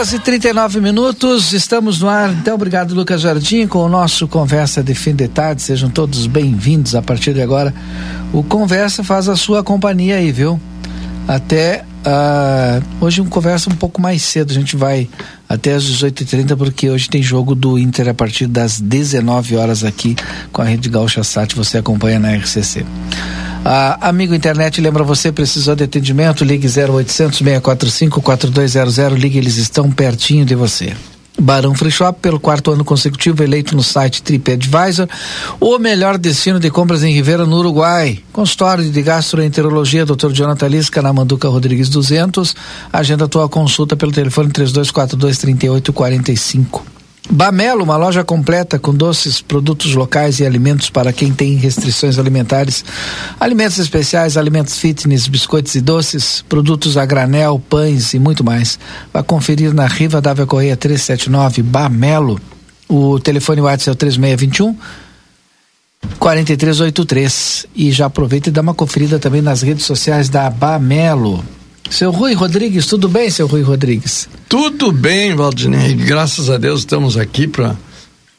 Horas e 39 minutos, estamos no ar. Então, obrigado, Lucas Jardim, com o nosso Conversa de Fim de Tarde. Sejam todos bem-vindos a partir de agora. O Conversa faz a sua companhia aí, viu? Até uh, hoje um conversa um pouco mais cedo. A gente vai até às 18h30, porque hoje tem jogo do Inter a partir das 19 horas aqui com a Rede Gaúcha Sat. Você acompanha na RCC. Ah, amigo internet, lembra você, precisou de atendimento? Ligue 0800 645 4200. Ligue, eles estão pertinho de você. Barão Free Shop, pelo quarto ano consecutivo, eleito no site TripAdvisor, o melhor destino de compras em Ribeira, no Uruguai. Consultório de gastroenterologia, Dr. Jonathan Lisca, na Manduca Rodrigues 200. Agenda tua consulta pelo telefone 3242 3845. Bamelo, uma loja completa com doces, produtos locais e alimentos para quem tem restrições alimentares. Alimentos especiais, alimentos fitness, biscoitos e doces, produtos a granel, pães e muito mais. Vá conferir na Riva Dávia Correia 379, Bamelo. O telefone WhatsApp é o 3621 4383. E já aproveita e dá uma conferida também nas redes sociais da Bamelo. Seu Rui Rodrigues, tudo bem, seu Rui Rodrigues? Tudo bem, Valdinei. Graças a Deus estamos aqui pra,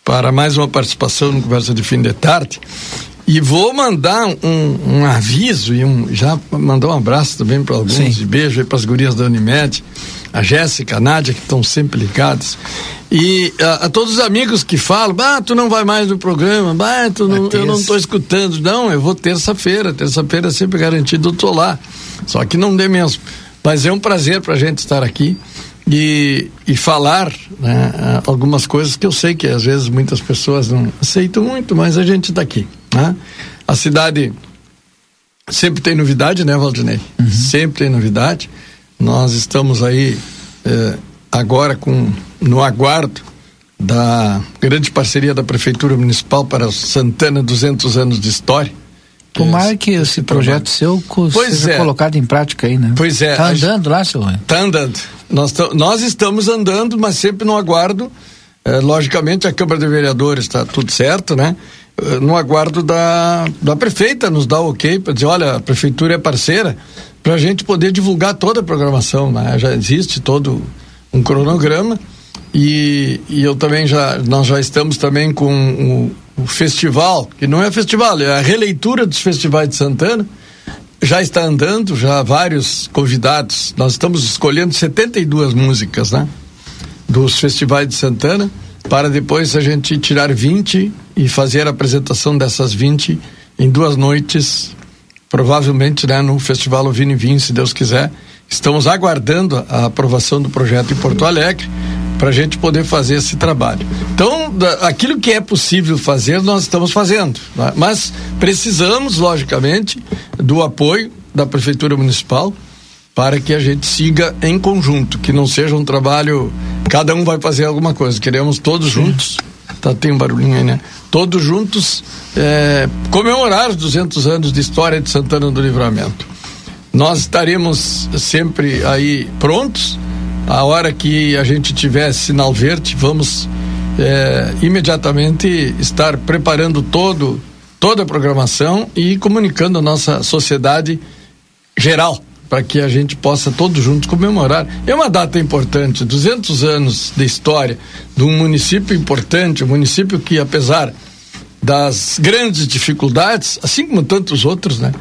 para mais uma participação no Conversa de Fim de Tarde. E vou mandar um, um aviso e um, já mandar um abraço também para alguns Sim. e beijo aí para as gurias da Unimed, a Jéssica, a Nádia, que estão sempre ligadas. E a, a, todos os amigos que falam, ah, tu não vai mais no programa, bah, tu não, eu não estou escutando. Não, eu vou terça-feira, terça-feira é sempre garantido, eu tô lá. Só que não dê mesmo. Mas é um prazer para a gente estar aqui e, e falar né, algumas coisas que eu sei que às vezes muitas pessoas não aceitam muito, mas a gente está aqui. Né? A cidade sempre tem novidade, né, Valdinei? Uhum. Sempre tem novidade. Nós estamos aí eh, agora com no aguardo da grande parceria da Prefeitura Municipal para Santana 200 anos de história Tomara que esse projeto seu pois seja é. colocado em prática aí, né? Pois é. Tá andando lá, senhor? Tá andando. Nós, nós estamos andando, mas sempre no aguardo. É, logicamente, a Câmara de Vereadores está tudo certo, né? É, no aguardo da, da prefeita nos dar o ok para dizer, olha, a prefeitura é parceira, para a gente poder divulgar toda a programação, né? Já existe todo um cronograma e, e eu também já, nós já estamos também com o, festival, que não é festival, é a releitura dos festivais de Santana, já está andando, já vários convidados. Nós estamos escolhendo 72 músicas, né? Dos festivais de Santana, para depois a gente tirar 20 e fazer a apresentação dessas 20 em duas noites, provavelmente, né, no Festival Ovini Vinho, se Deus quiser. Estamos aguardando a aprovação do projeto em Porto Alegre para a gente poder fazer esse trabalho. Então, da, aquilo que é possível fazer, nós estamos fazendo. Né? Mas precisamos, logicamente, do apoio da Prefeitura Municipal para que a gente siga em conjunto, que não seja um trabalho, cada um vai fazer alguma coisa. Queremos todos juntos. Tá, tem um barulhinho aí, né? Todos juntos é, comemorar os 200 anos de história de Santana do Livramento. Nós estaremos sempre aí prontos a hora que a gente tiver sinal verde, vamos é, imediatamente estar preparando todo, toda a programação e comunicando a nossa sociedade geral para que a gente possa todos juntos comemorar. É uma data importante, 200 anos de história de um município importante, um município que apesar das grandes dificuldades, assim como tantos outros, né,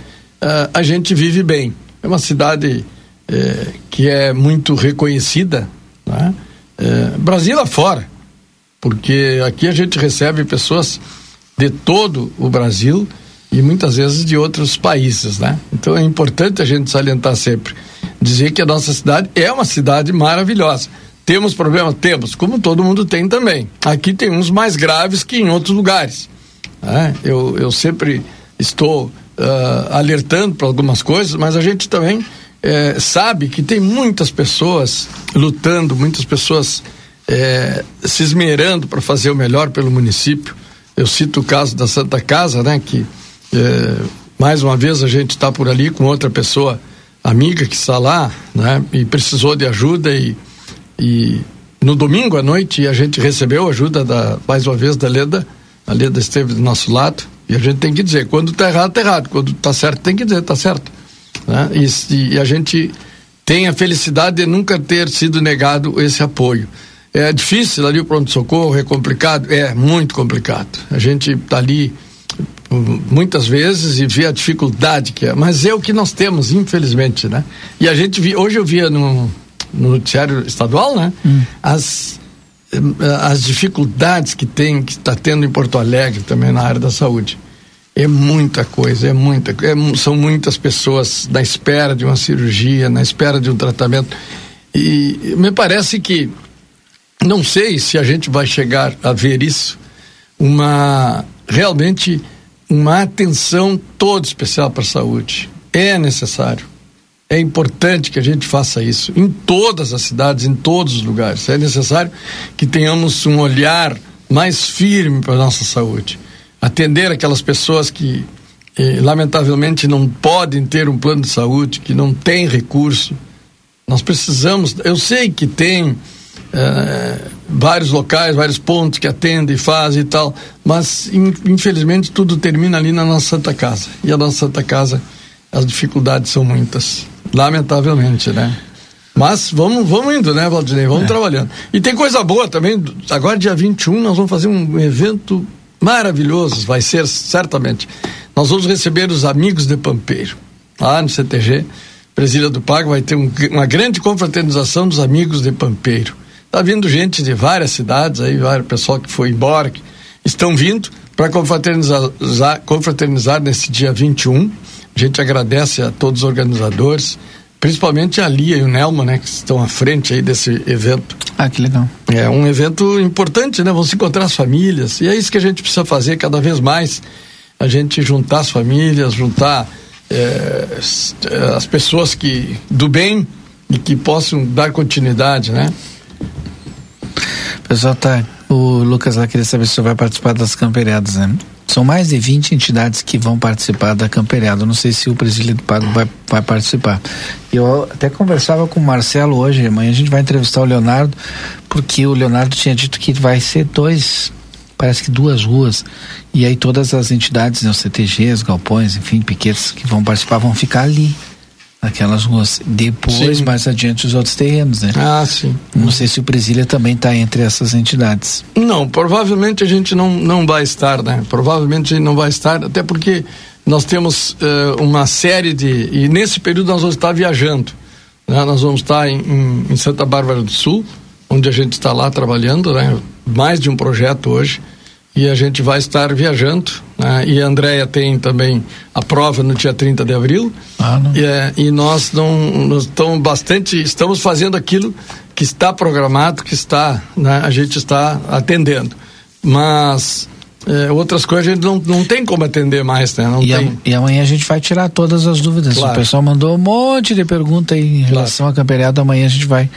uh, a gente vive bem. É uma cidade eh, que é muito reconhecida, né? Eh, Brasil afora, porque aqui a gente recebe pessoas de todo o Brasil e muitas vezes de outros países, né? Então é importante a gente salientar sempre, dizer que a nossa cidade é uma cidade maravilhosa. Temos problemas? Temos, como todo mundo tem também. Aqui tem uns mais graves que em outros lugares. Né? Eu, eu sempre estou uh, alertando para algumas coisas, mas a gente também eh, sabe que tem muitas pessoas lutando, muitas pessoas eh, se esmerando para fazer o melhor pelo município. Eu cito o caso da Santa Casa, né? Que é, mais uma vez a gente está por ali com outra pessoa amiga que está lá, né? E precisou de ajuda e, e no domingo à noite a gente recebeu ajuda da mais uma vez da Leda, a Leda esteve do nosso lado e a gente tem que dizer quando está errado está errado, quando está certo tem que dizer está certo, né? E, e a gente tem a felicidade de nunca ter sido negado esse apoio. É difícil ali o pronto-socorro, é complicado? É, muito complicado. A gente está ali muitas vezes e vê a dificuldade que é, mas é o que nós temos, infelizmente, né? E a gente via, hoje eu via no, no noticiário estadual, né? Hum. As, as dificuldades que tem, que está tendo em Porto Alegre também na área da saúde. É muita coisa, é muita, é, são muitas pessoas na espera de uma cirurgia, na espera de um tratamento. E me parece que não sei se a gente vai chegar a ver isso, uma realmente uma atenção toda especial para a saúde. É necessário. É importante que a gente faça isso em todas as cidades, em todos os lugares. É necessário que tenhamos um olhar mais firme para a nossa saúde. Atender aquelas pessoas que, eh, lamentavelmente, não podem ter um plano de saúde, que não têm recurso. Nós precisamos. Eu sei que tem é, vários locais, vários pontos que atendem, fazem e tal, mas in, infelizmente tudo termina ali na nossa Santa Casa. E a nossa Santa Casa, as dificuldades são muitas, lamentavelmente, né? Mas vamos, vamos indo, né, Valdinei? Vamos é. trabalhando. E tem coisa boa também. Agora, dia 21, nós vamos fazer um evento maravilhoso. Vai ser, certamente. Nós vamos receber os amigos de Pampeiro, lá no CTG. Presília do Pago vai ter um, uma grande confraternização dos amigos de Pampeiro. Está vindo gente de várias cidades, aí, vários pessoal que foi embora, que estão vindo para confraternizar, confraternizar nesse dia 21. A gente agradece a todos os organizadores, principalmente a Lia e o Nelmo, né, que estão à frente aí desse evento. Ah, que legal. É um evento importante, né? Vão se encontrar as famílias. E é isso que a gente precisa fazer cada vez mais. A gente juntar as famílias, juntar é, as pessoas que do bem e que possam dar continuidade, né? pessoal tá. O Lucas lá queria saber se você vai participar das camperiadas, né? São mais de 20 entidades que vão participar da camperiada. Não sei se o presidente do Pago vai, vai participar. Eu até conversava com o Marcelo hoje, amanhã a gente vai entrevistar o Leonardo, porque o Leonardo tinha dito que vai ser dois, parece que duas ruas. E aí todas as entidades, né, os CTGs, galpões, enfim, piquetes que vão participar vão ficar ali aquelas ruas. Depois, sim. mais adiante, os outros terrenos, né? Ah, sim. Não sei se o Presília também está entre essas entidades. Não, provavelmente a gente não, não vai estar, né? Provavelmente não vai estar, até porque nós temos uh, uma série de. E nesse período nós vamos estar viajando. Né? Nós vamos estar em, em, em Santa Bárbara do Sul, onde a gente está lá trabalhando, né? Mais de um projeto hoje e a gente vai estar viajando. Né? E a Andrea tem também a prova no dia 30 de abril. Ah, e, é, e, nós não estamos bastante, estamos fazendo aquilo que está programado, que está, né? a gente está atendendo. Mas é, outras coisas a gente não, não tem como atender mais, né? Não e, tem. A, e amanhã a gente vai tirar todas as dúvidas. Claro. O pessoal mandou um monte de perguntas em relação claro. à camperiada, amanhã a gente vai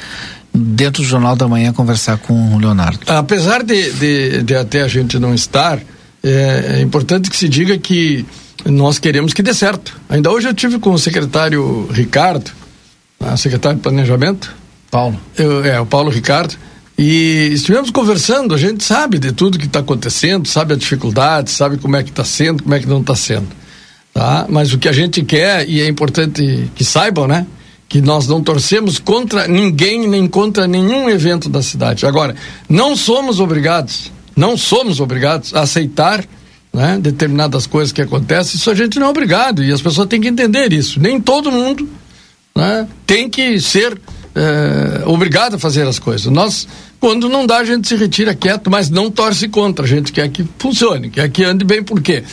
dentro do Jornal da Manhã conversar com o Leonardo. Apesar de, de, de até a gente não estar, é, é, importante que se diga que nós queremos que dê certo. Ainda hoje eu tive com o secretário Ricardo, a secretário de Planejamento. Paulo. Eu, é, o Paulo Ricardo. E estivemos conversando, a gente sabe de tudo que está acontecendo, sabe a dificuldade, sabe como é que está sendo, como é que não está sendo. Tá? Mas o que a gente quer, e é importante que saibam, né? Que nós não torcemos contra ninguém nem contra nenhum evento da cidade. Agora, não somos obrigados, não somos obrigados a aceitar né, determinadas coisas que acontecem, isso a gente não é obrigado e as pessoas têm que entender isso. Nem todo mundo né, tem que ser é, obrigado a fazer as coisas. Nós, quando não dá, a gente se retira quieto, mas não torce contra. A gente quer que funcione, quer que ande bem. Por quê?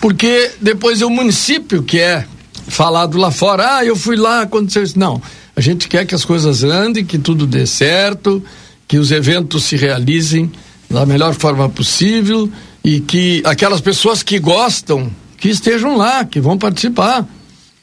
Porque depois é o município que é falado lá fora. Ah, eu fui lá, aconteceu isso. Não. A gente quer que as coisas andem, que tudo dê certo, que os eventos se realizem da melhor forma possível e que aquelas pessoas que gostam, que estejam lá, que vão participar,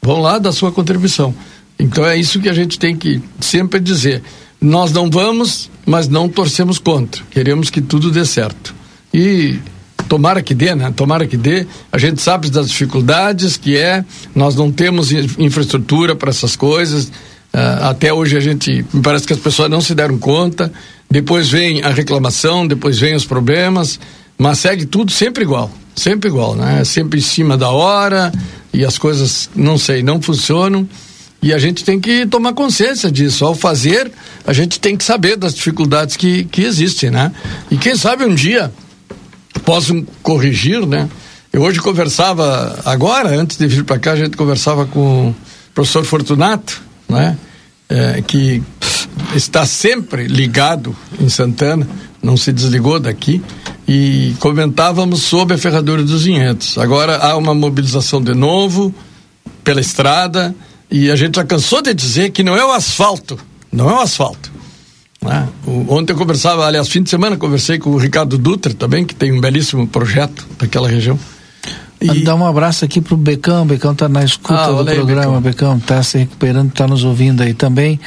vão lá da sua contribuição. Então é isso que a gente tem que sempre dizer. Nós não vamos, mas não torcemos contra. Queremos que tudo dê certo. E tomara que dê, né? Tomara que dê. A gente sabe das dificuldades que é, nós não temos infraestrutura para essas coisas. Uh, até hoje a gente, me parece que as pessoas não se deram conta. Depois vem a reclamação, depois vem os problemas, mas segue tudo sempre igual, sempre igual, né? Sempre em cima da hora e as coisas, não sei, não funcionam. E a gente tem que tomar consciência disso. Ao fazer, a gente tem que saber das dificuldades que, que existem, né? E quem sabe um dia possam corrigir, né? Eu hoje conversava, agora, antes de vir para cá, a gente conversava com o professor Fortunato, né? É, que está sempre ligado em Santana, não se desligou daqui, e comentávamos sobre a Ferradura dos Vinhedos. Agora há uma mobilização de novo pela estrada, e a gente já cansou de dizer que não é o asfalto, não é o asfalto. Né? Ontem eu conversava, aliás, fim de semana conversei com o Ricardo Dutra também, que tem um belíssimo projeto daquela região. E... Dá um abraço aqui pro Becão, Becão tá na escuta ah, do programa, Becão. Becão tá se recuperando, tá nos ouvindo aí também.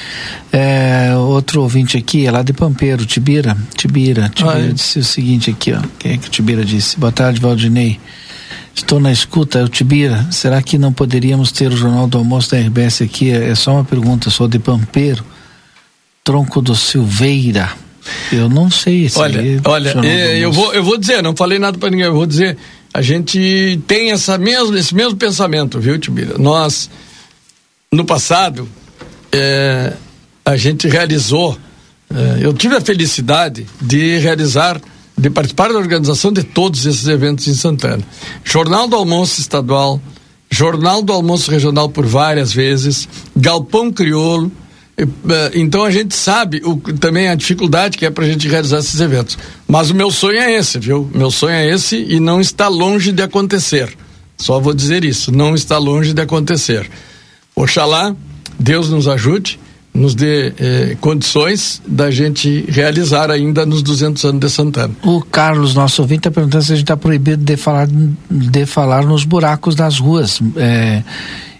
É, outro ouvinte aqui, é lá de Pampeiro, Tibira, Tibira, Tibira ah, é. disse o seguinte aqui, ó, quem é que o Tibira disse? Boa tarde, Valdinei. Estou na escuta, é o Tibira. Será que não poderíamos ter o Jornal do Almoço da RBS aqui? É, é só uma pergunta, sou de Pampeiro, Tronco do Silveira. Eu não sei se Olha, olha, é, eu vou, eu vou dizer, não falei nada para ninguém, eu vou dizer, a gente tem essa mesmo, esse mesmo pensamento, viu, Tibira? Nós, no passado, é, a gente realizou, é, eu tive a felicidade de realizar de participar da organização de todos esses eventos em Santana. Jornal do Almoço Estadual, Jornal do Almoço Regional por várias vezes, Galpão Criolo. Eh, então a gente sabe o, também a dificuldade que é para a gente realizar esses eventos. Mas o meu sonho é esse, viu? Meu sonho é esse e não está longe de acontecer. Só vou dizer isso, não está longe de acontecer. Oxalá Deus nos ajude nos dê eh, condições da gente realizar ainda nos 200 anos de Santana. O Carlos, nosso ouvinte, está perguntando se a gente está proibido de falar, de falar nos buracos das ruas. É,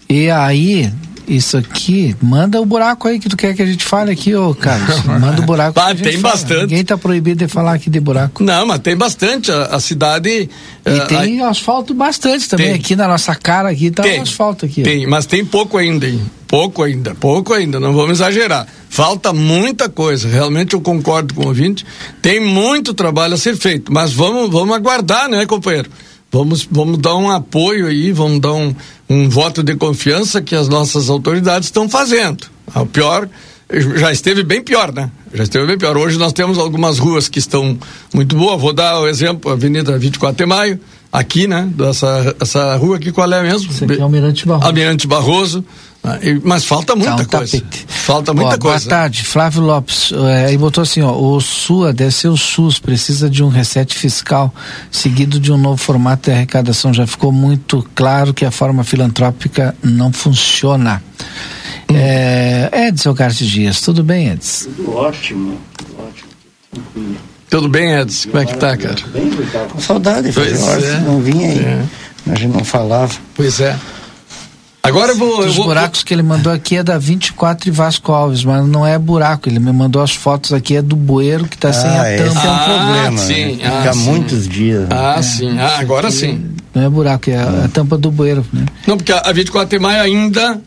e aí, isso aqui, manda o buraco aí que tu quer que a gente fale aqui, ô Carlos. Manda o buraco. ah, tem fala. bastante. Ninguém tá proibido de falar aqui de buraco. Não, mas tem bastante. A, a cidade. E uh, tem a... asfalto bastante também. Tem. Aqui na nossa cara aqui tá tem. asfalto aqui. Tem, mas tem pouco ainda, hein? Pouco ainda, pouco ainda, não vamos exagerar. Falta muita coisa, realmente eu concordo com o ouvinte. Tem muito trabalho a ser feito, mas vamos, vamos aguardar, né, companheiro? Vamos, vamos dar um apoio aí, vamos dar um, um voto de confiança que as nossas autoridades estão fazendo. O pior, já esteve bem pior, né? Já esteve bem pior. Hoje nós temos algumas ruas que estão muito boas. Vou dar o exemplo, Avenida 24 de Maio, aqui, né? Dessa essa rua aqui, qual é mesmo? Esse aqui é Almirante Barroso. Almirante Barroso. Ah, mas falta muita tá um coisa. Tapete. Falta muita coisa. Boa tarde, Flávio Lopes. É, aí botou assim, ó, o SUA deve ser o SUS, precisa de um reset fiscal seguido de um novo formato de arrecadação. Já ficou muito claro que a forma filantrópica não funciona. Hum. É, Edson Cartes Dias, tudo bem, Edson? Tudo ótimo, tudo ótimo, tranquilo. Tudo bem, Edson? Como é que tá, cara? Bem, com saudade, pois é. não vinha aí. É. A gente não falava. Pois é. Agora eu vou. Os vou, buracos que ele mandou aqui é da 24 e Vasco Alves, mas não é buraco. Ele me mandou as fotos aqui, é do bueiro que está ah, sem a tampa. Esse é um ah, problema. Sim, né? Fica ah, muitos dias. Né? Ah, é. sim. Ah, agora sim. Não é buraco, é a, a tampa do bueiro. Né? Não, porque a 24 de maio ainda,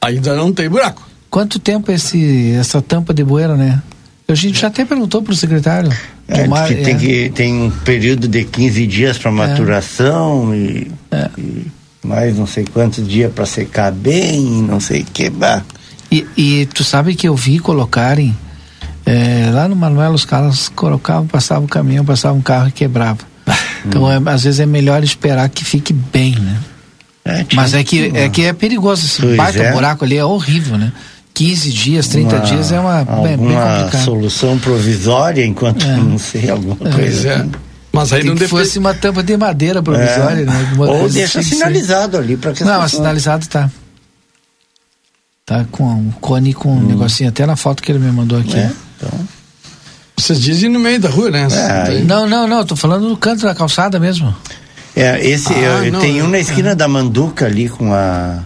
ainda não tem buraco. Quanto tempo esse, essa tampa de bueiro, né? A gente já até perguntou para o secretário. É, mar, que tem, é. que tem um período de 15 dias para é. maturação e, é. e mais não sei quantos dias para secar bem, não sei o que. Bah. E, e tu sabe que eu vi colocarem é, lá no Manuel os caras colocavam, passavam o caminhão, passavam um carro e quebrava. Então, é, às vezes é melhor esperar que fique bem, né? É, Mas é que, é que é perigoso. Esse pois baita é. buraco ali é horrível, né? 15 dias, 30 uma, dias é uma bem, bem complicado. solução provisória enquanto é. não sei alguma é. coisa. É. Assim. Mas aí Tem não que fosse uma tampa de madeira provisória, né? Alguma Ou deixa sinalizado ali para que Não, sinalizado tá. Tá com um cone com um hum. negocinho até na foto que ele me mandou aqui. É, então. Vocês dizem no meio da rua, né? É, não, não, não, tô falando no canto da calçada mesmo. É, esse, ah, eu, não, tem um na esquina é. da Manduca ali com a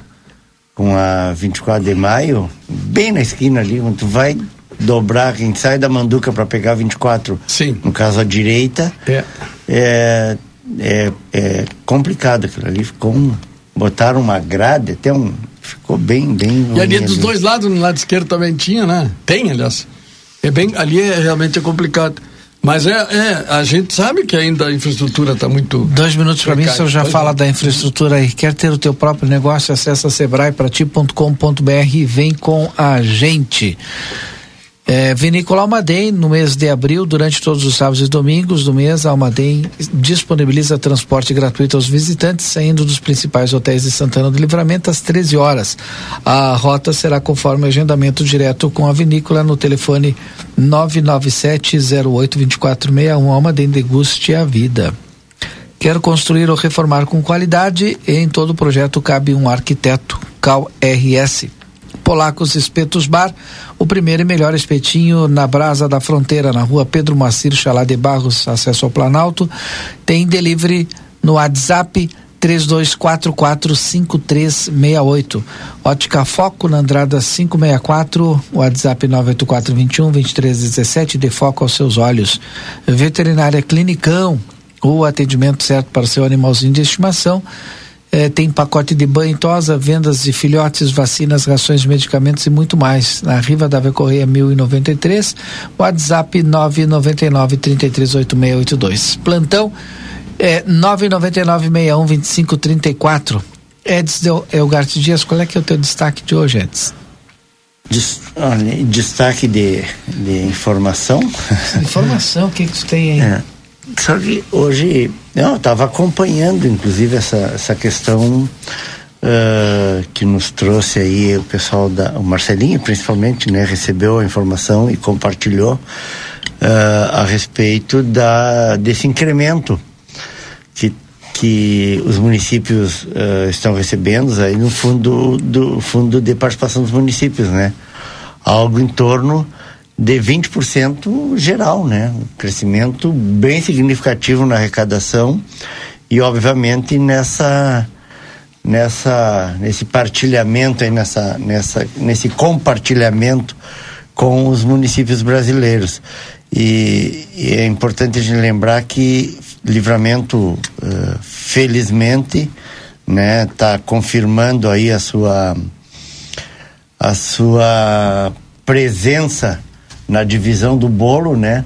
com a 24 de maio, bem na esquina ali, onde tu vai dobrar, quem sai da Manduca para pegar 24, Sim. no caso a direita, é. É, é, é complicado aquilo ali, ficou um, botaram uma grade, até um, ficou bem, bem... E ali dos dois lados, no lado esquerdo também tinha, né? Tem, aliás. É bem, ali é realmente é complicado. Mas é, é, a gente sabe que ainda a infraestrutura está muito. Dois minutos para mim, o senhor já fala da infraestrutura aí. Quer ter o teu próprio negócio? Acesse sebraeprati.com.br e vem com a gente. É, Vinícola Almaden, no mês de abril, durante todos os sábados e domingos do mês, a Almaden disponibiliza transporte gratuito aos visitantes, saindo dos principais hotéis de Santana do Livramento às 13 horas. A rota será conforme agendamento direto com a vinícola no telefone 997-08-2461. Almaden deguste a vida. Quero construir ou reformar com qualidade? Em todo projeto cabe um arquiteto, Cal RS. Polacos Espetos Bar, o primeiro e melhor espetinho na Brasa da Fronteira, na rua Pedro Macir Chalá de Barros, acesso ao Planalto. Tem delivery no WhatsApp 32445368. Ótica Foco na Andrada 564, WhatsApp 98421 2317, de foco aos seus olhos. Veterinária Clinicão, o atendimento certo para seu animalzinho de estimação é, tem pacote de banho tosa, vendas de filhotes, vacinas, rações, medicamentos e muito mais. Na Riva da Correia 1093, WhatsApp 999 338682. Plantão é 999 61 2534. Edson Elgarte Dias, qual é que é o teu destaque de hoje, Edson? Destaque de, de informação. Informação, o que, que tu tem aí? É. Só que hoje, eu estava acompanhando, inclusive, essa, essa questão uh, que nos trouxe aí o pessoal da. O Marcelinho, principalmente, né, recebeu a informação e compartilhou uh, a respeito da, desse incremento que, que os municípios uh, estão recebendo aí no fundo do fundo de participação dos municípios, né? Algo em torno de 20% geral, né? Um crescimento bem significativo na arrecadação e obviamente nessa nessa nesse partilhamento aí nessa nessa nesse compartilhamento com os municípios brasileiros. E, e é importante a gente lembrar que Livramento uh, felizmente né, tá confirmando aí a sua a sua presença na divisão do bolo, né?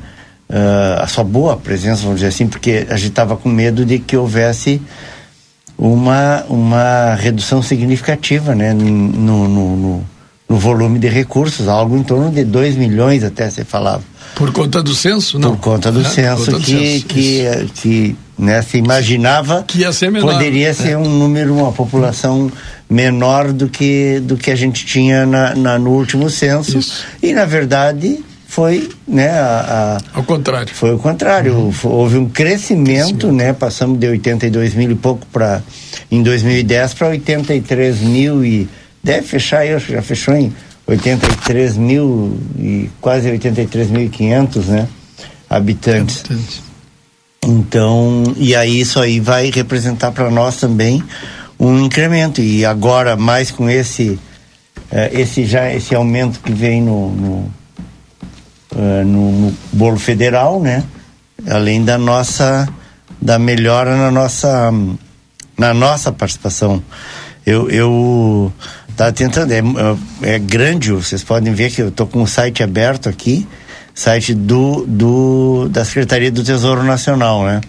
Uh, a sua boa presença, vamos dizer assim, porque a gente estava com medo de que houvesse uma, uma redução significativa né, no, no, no, no volume de recursos, algo em torno de 2 milhões até você falava. Por conta do censo, não? Por conta do é, censo conta que, do censo, que, que né, se imaginava que ia ser menor, poderia ser um número, uma população menor do que, do que a gente tinha na, na no último censo. Isso. E na verdade foi, né, a, a, ao contrário. Foi o contrário. Uhum. Houve um crescimento, crescimento, né? Passamos de 82 mil e pouco para em 2010 para 83 mil e deve fechar, eu já fechou em 83 mil e quase 83.500, né? Habitantes. Habitantes. Então, e aí isso aí vai representar para nós também um incremento e agora mais com esse uh, esse já esse aumento que vem no, no uh, no, no, bolo federal, né? Além da nossa da melhora na nossa na nossa participação. Eu eu tá tentando é, é grande, vocês podem ver que eu tô com o site aberto aqui, site do, do da Secretaria do Tesouro Nacional, né?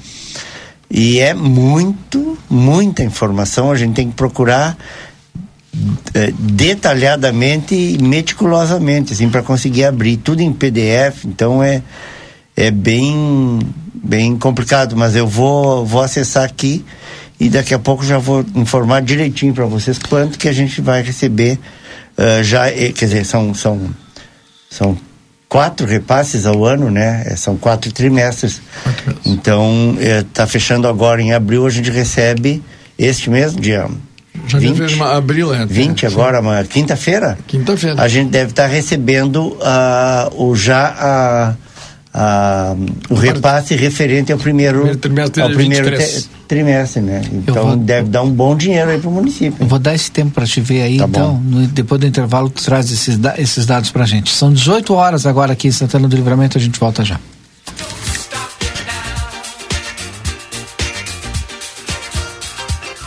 E é muito, muita informação, a gente tem que procurar é, detalhadamente e meticulosamente, assim, para conseguir abrir tudo em PDF. Então é, é bem, bem complicado, mas eu vou, vou acessar aqui e daqui a pouco já vou informar direitinho para vocês quanto que a gente vai receber. Uh, já, quer dizer, são, são, são quatro repasses ao ano, né? É, são quatro trimestres. Então, está é, fechando agora em abril, a gente recebe este mesmo dia já 20, abril, é. 20 agora, quinta-feira? Quinta-feira. A gente deve estar tá recebendo uh, o já uh, uh, o repasse referente ao primeiro, primeiro trimestre, ao primeiro trimestre, né? Então vou, deve dar um bom dinheiro aí para o município. Eu vou dar esse tempo para te ver aí, tá então, no, depois do intervalo, tu traz esses, esses dados para gente. São 18 horas agora aqui em Santana do Livramento, a gente volta já.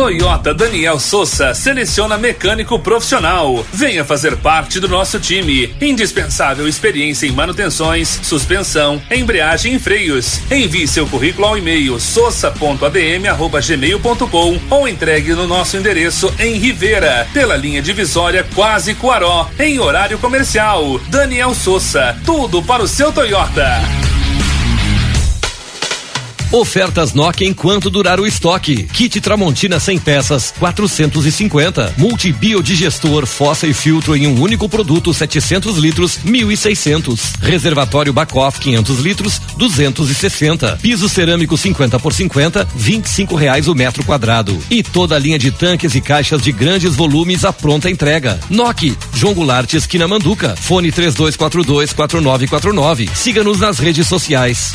Toyota Daniel Souza seleciona mecânico profissional. Venha fazer parte do nosso time. Indispensável experiência em manutenções, suspensão, embreagem e freios. Envie seu currículo ao e-mail sossa.adm@gmail.com ou entregue no nosso endereço em Rivera, pela linha divisória Quase Coaró, em horário comercial. Daniel Souza, tudo para o seu Toyota. Ofertas Nokia enquanto durar o estoque. Kit Tramontina 100 peças, 450. Multibiodigestor, fossa e filtro em um único produto, 700 litros, 1.600. Reservatório Bacoff 500 litros, 260. Piso cerâmico 50 por 50, 25 reais o metro quadrado. E toda a linha de tanques e caixas de grandes volumes à pronta entrega. Nokia, João Goulart, esquina Manduca. Fone 3242 4949. Siga-nos nas redes sociais.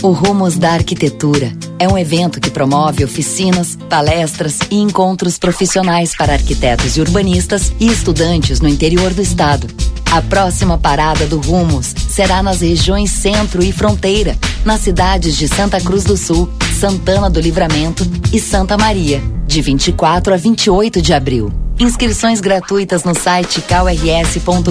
O Rumos da Arquitetura é um evento que promove oficinas, palestras e encontros profissionais para arquitetos e urbanistas e estudantes no interior do estado. A próxima parada do Rumos será nas regiões Centro e Fronteira, nas cidades de Santa Cruz do Sul, Santana do Livramento e Santa Maria, de 24 a 28 de abril. Inscrições gratuitas no site krs.gov.br.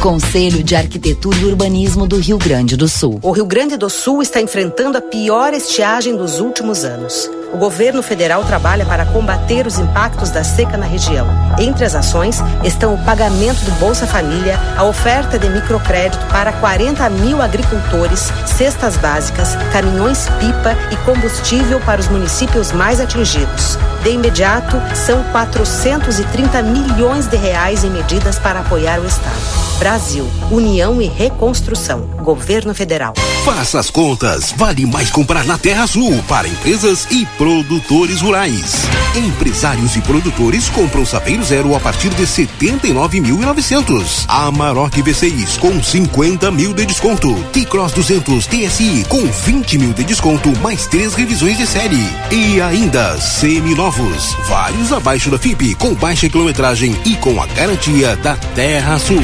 Conselho de Arquitetura e Urbanismo do Rio Grande do Sul. O Rio Grande do Sul está enfrentando a pior estiagem dos últimos anos. O governo federal trabalha para combater os impactos da seca na região. Entre as ações estão o pagamento do Bolsa Família, a oferta de microcrédito para 40 mil agricultores, cestas básicas, caminhões-pipa e combustível para os municípios mais atingidos. De imediato, são 430 milhões de reais em medidas para apoiar o Estado. Brasil, União e Reconstrução. Governo Federal. Faça as contas. Vale mais comprar na Terra Sul para empresas e produtores rurais. Empresários e produtores compram sapeiro zero a partir de 79.900. Amarok V6 com 50 mil de desconto. T-Cross 200 TSI com 20 mil de desconto mais três revisões de série. E ainda semi-novos, vários abaixo da FIP com baixa quilometragem e com a garantia da Terra Sul.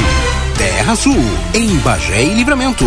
Terra Sul, em Bagé e Livramento.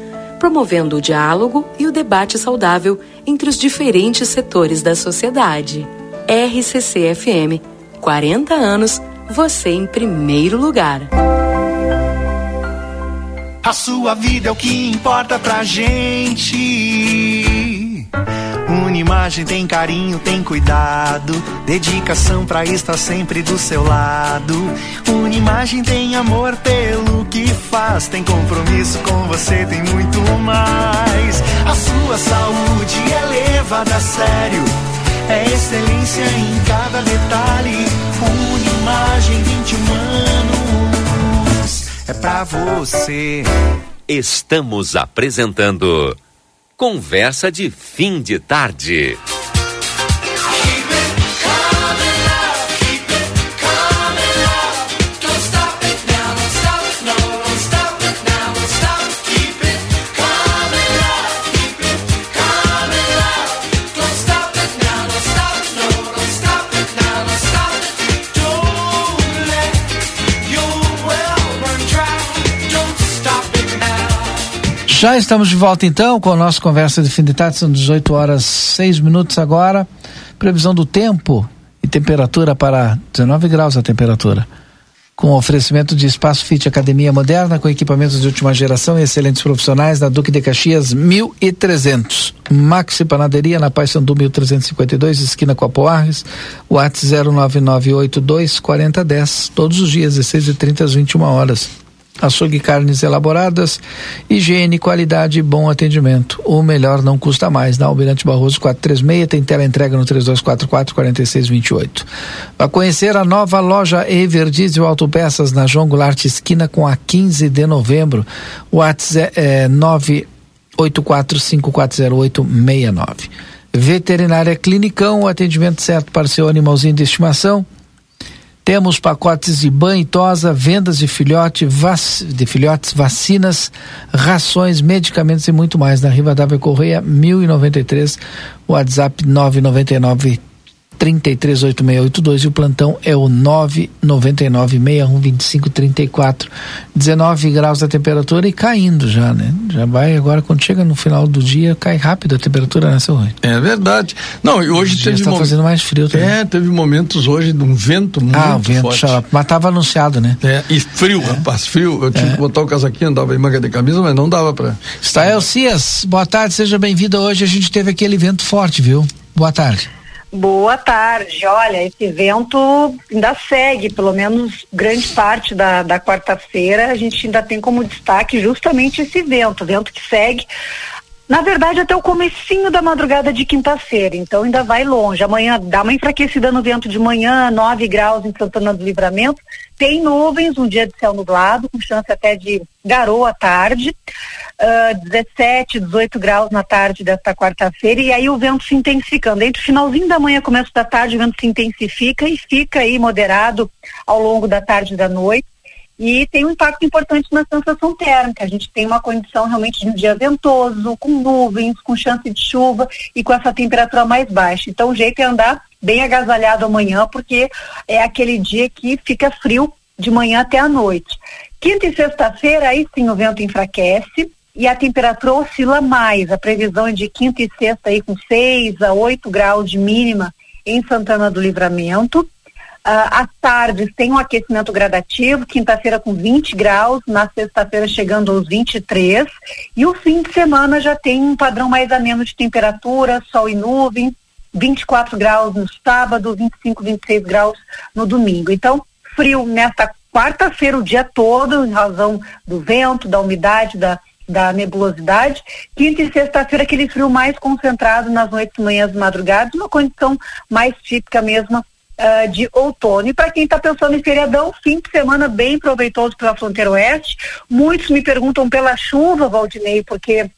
promovendo o diálogo e o debate saudável entre os diferentes setores da sociedade. RCC FM, 40 anos, você em primeiro lugar. A sua vida é o que importa pra gente. Unimagem tem carinho, tem cuidado, dedicação pra estar sempre do seu lado. Unimagem tem amor pelo que faz, tem compromisso com você, tem muito mais. A sua saúde é levada a sério, é excelência em cada detalhe. Unimagem 21 anos, é pra você. Estamos apresentando Conversa de fim de tarde. Já estamos de volta então com a nossa conversa de fim de tarde, são 18 horas 6 minutos agora. Previsão do tempo e temperatura para 19 graus a temperatura. Com oferecimento de espaço Fit Academia Moderna, com equipamentos de última geração e excelentes profissionais na Duque de Caxias 1300. Maxi Panaderia na Sandu 1352, esquina com Apoarres. WhatsApp 09982 4010. Todos os dias, 16 e 30 às 21 horas açougue carnes elaboradas, higiene, qualidade e bom atendimento. O melhor não custa mais. Na Almirante Barroso 436 tem tela entrega no 3244 4628. Para conhecer a nova loja Everdiesel Autopeças na João Goulart esquina com a 15 de novembro. WhatsApp é, é 984540869. Veterinária Clinicão, o atendimento certo para seu animalzinho de estimação temos pacotes de banho e tosa, vendas de filhote, vac... de filhotes, vacinas, rações, medicamentos e muito mais. Na Riva Dávia Correia, 1093, WhatsApp 999 338682 e o plantão é o 999-612534. 19 graus da temperatura e caindo já, né? Já vai agora, quando chega no final do dia, cai rápido a temperatura, né, seu Rui? É verdade. Não, e hoje já teve. está fazendo mais frio também. É, teve momentos hoje de um vento muito ah, o vento forte. Mas estava anunciado, né? É, e frio, é. rapaz, frio. Eu tinha é. que botar o casaquinho, andava em manga de camisa, mas não dava para. Stael Cias, boa tarde, seja bem-vindo. Hoje a gente teve aquele vento forte, viu? Boa tarde. Boa tarde. Olha, esse evento ainda segue, pelo menos grande parte da, da quarta-feira, a gente ainda tem como destaque justamente esse evento, evento que segue na verdade, até o comecinho da madrugada de quinta-feira, então ainda vai longe. Amanhã dá uma enfraquecida no vento de manhã, 9 graus em Santana do Livramento. Tem nuvens, um dia de céu nublado, com chance até de garoa à tarde. Uh, 17, 18 graus na tarde desta quarta-feira, e aí o vento se intensificando. Entre o finalzinho da manhã e começo da tarde, o vento se intensifica e fica aí moderado ao longo da tarde e da noite e tem um impacto importante na sensação térmica. A gente tem uma condição realmente de um dia ventoso, com nuvens, com chance de chuva e com essa temperatura mais baixa. Então o jeito é andar bem agasalhado amanhã, porque é aquele dia que fica frio de manhã até a noite. Quinta e sexta-feira, aí sim o vento enfraquece e a temperatura oscila mais. A previsão é de quinta e sexta aí com 6 a 8 graus de mínima em Santana do Livramento às tardes tem um aquecimento gradativo, quinta-feira com 20 graus, na sexta-feira chegando aos 23, e o fim de semana já tem um padrão mais ameno de temperatura, sol e nuvem, 24 graus no sábado, 25, 26 graus no domingo. Então, frio nesta quarta-feira o dia todo, em razão do vento, da umidade, da, da nebulosidade. Quinta e sexta-feira, aquele frio mais concentrado nas noites, manhãs madrugadas, uma condição mais típica mesmo uh, de outono. E para quem está pensando em feriadão, fim de semana bem proveitoso pela fronteira oeste. Muitos me perguntam pela chuva, Valdinei, porque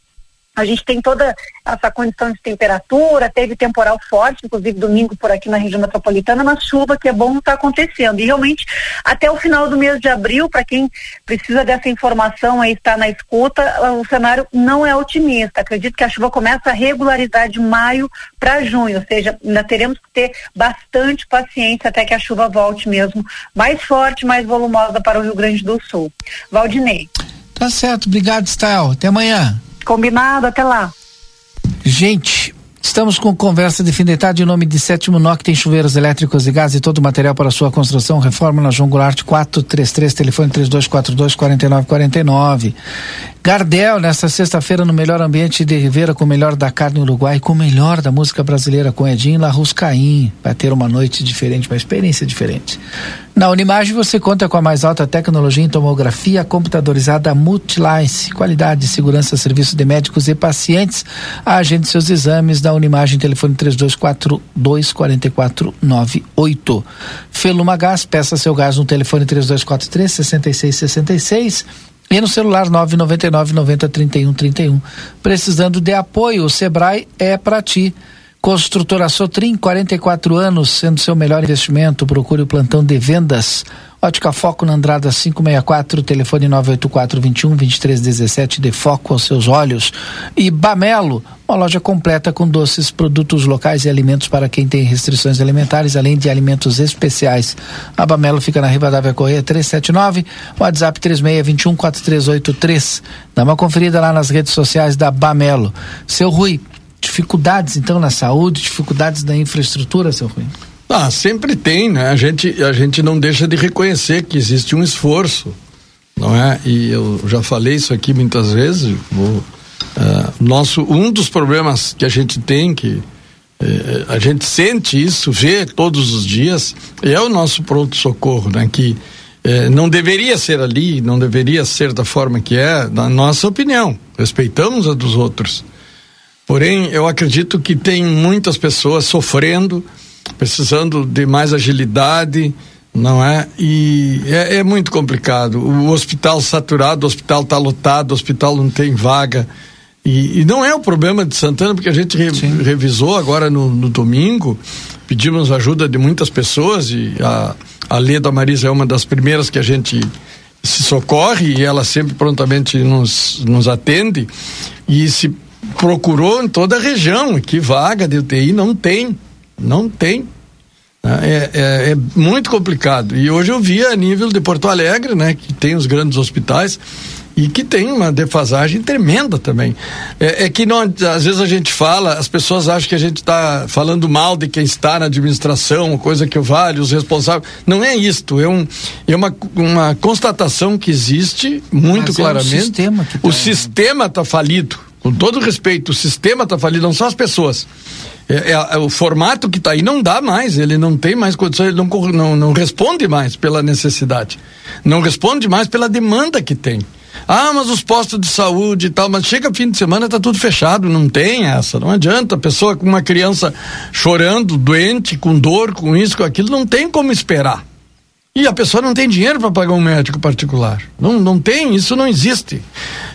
a gente tem toda essa condição de temperatura, teve temporal forte, inclusive domingo por aqui na região metropolitana, mas chuva que é bom está acontecendo. E realmente, até o final do mês de abril, para quem precisa dessa informação aí está na escuta, o cenário não é otimista. Acredito que a chuva começa a regularizar de maio para junho, ou seja, ainda teremos que ter bastante paciência até que a chuva volte mesmo mais forte, mais volumosa para o Rio Grande do Sul. Valdinei. Tá certo, obrigado, Stael. Até amanhã. Combinado, até lá. Gente, Estamos com conversa de fim de tarde em nome de Sétimo NOC, tem chuveiros elétricos e gás e todo o material para sua construção, reforma na João Goulart 433, telefone 3242 4949. Gardel, nesta sexta-feira, no melhor ambiente de Rivera, com o melhor da carne uruguai, com o melhor da música brasileira, com Edinho Larruscaim. Vai ter uma noite diferente, uma experiência diferente. Na Unimagem você conta com a mais alta tecnologia em tomografia computadorizada Multilice, qualidade, segurança, serviço de médicos e pacientes. Agende seus exames da Unimagem, telefone 3242 4498. Feluma Gás, peça seu gás no telefone 3243 6666 e no celular 999 90 31 31. Precisando de apoio, o Sebrae é para ti. Construtora Sotrim, 44 anos, sendo seu melhor investimento. Procure o plantão de vendas. Ótica Foco na Andrada 564, telefone 984 21 2317, de foco aos seus olhos. E Bamelo, uma loja completa com doces, produtos locais e alimentos para quem tem restrições alimentares, além de alimentos especiais. A Bamelo fica na Rivadavia Correia 379, WhatsApp 3621 4383. Dá uma conferida lá nas redes sociais da Bamelo. Seu Rui, dificuldades então na saúde, dificuldades na infraestrutura, seu Rui? Ah, sempre tem, né? A gente, a gente não deixa de reconhecer que existe um esforço, não é? E eu já falei isso aqui muitas vezes. Vou, uh, nosso, um dos problemas que a gente tem, que uh, a gente sente isso, vê todos os dias, é o nosso pronto-socorro, né? Que uh, não deveria ser ali, não deveria ser da forma que é, na nossa opinião. Respeitamos a dos outros. Porém, eu acredito que tem muitas pessoas sofrendo, precisando de mais agilidade, não é? E é, é muito complicado. O hospital saturado, o hospital está lotado, o hospital não tem vaga. E, e, não é o problema de Santana, porque a gente re, revisou agora no, no, domingo, pedimos ajuda de muitas pessoas e a, a Leda Marisa é uma das primeiras que a gente se socorre e ela sempre prontamente nos, nos atende. E se procurou em toda a região, que vaga de UTI não tem, não tem. É, é, é, muito complicado. E hoje eu vi a nível de Porto Alegre, né, que tem os grandes hospitais e que tem uma defasagem tremenda também. É, é que não, às vezes a gente fala, as pessoas acham que a gente está falando mal de quem está na administração, coisa que vale, os responsáveis. Não é isto, é, um, é uma, uma constatação que existe muito Mas claramente. É o sistema que tá... O sistema está falido. Com todo respeito, o sistema está falido, não são as pessoas. É, é, é, o formato que está aí não dá mais, ele não tem mais condições, ele não, não, não responde mais pela necessidade, não responde mais pela demanda que tem. Ah, mas os postos de saúde e tal, mas chega fim de semana tá tudo fechado, não tem essa, não adianta, a pessoa com uma criança chorando, doente, com dor, com isso, com aquilo, não tem como esperar. E a pessoa não tem dinheiro para pagar um médico particular. Não, não tem, isso não existe.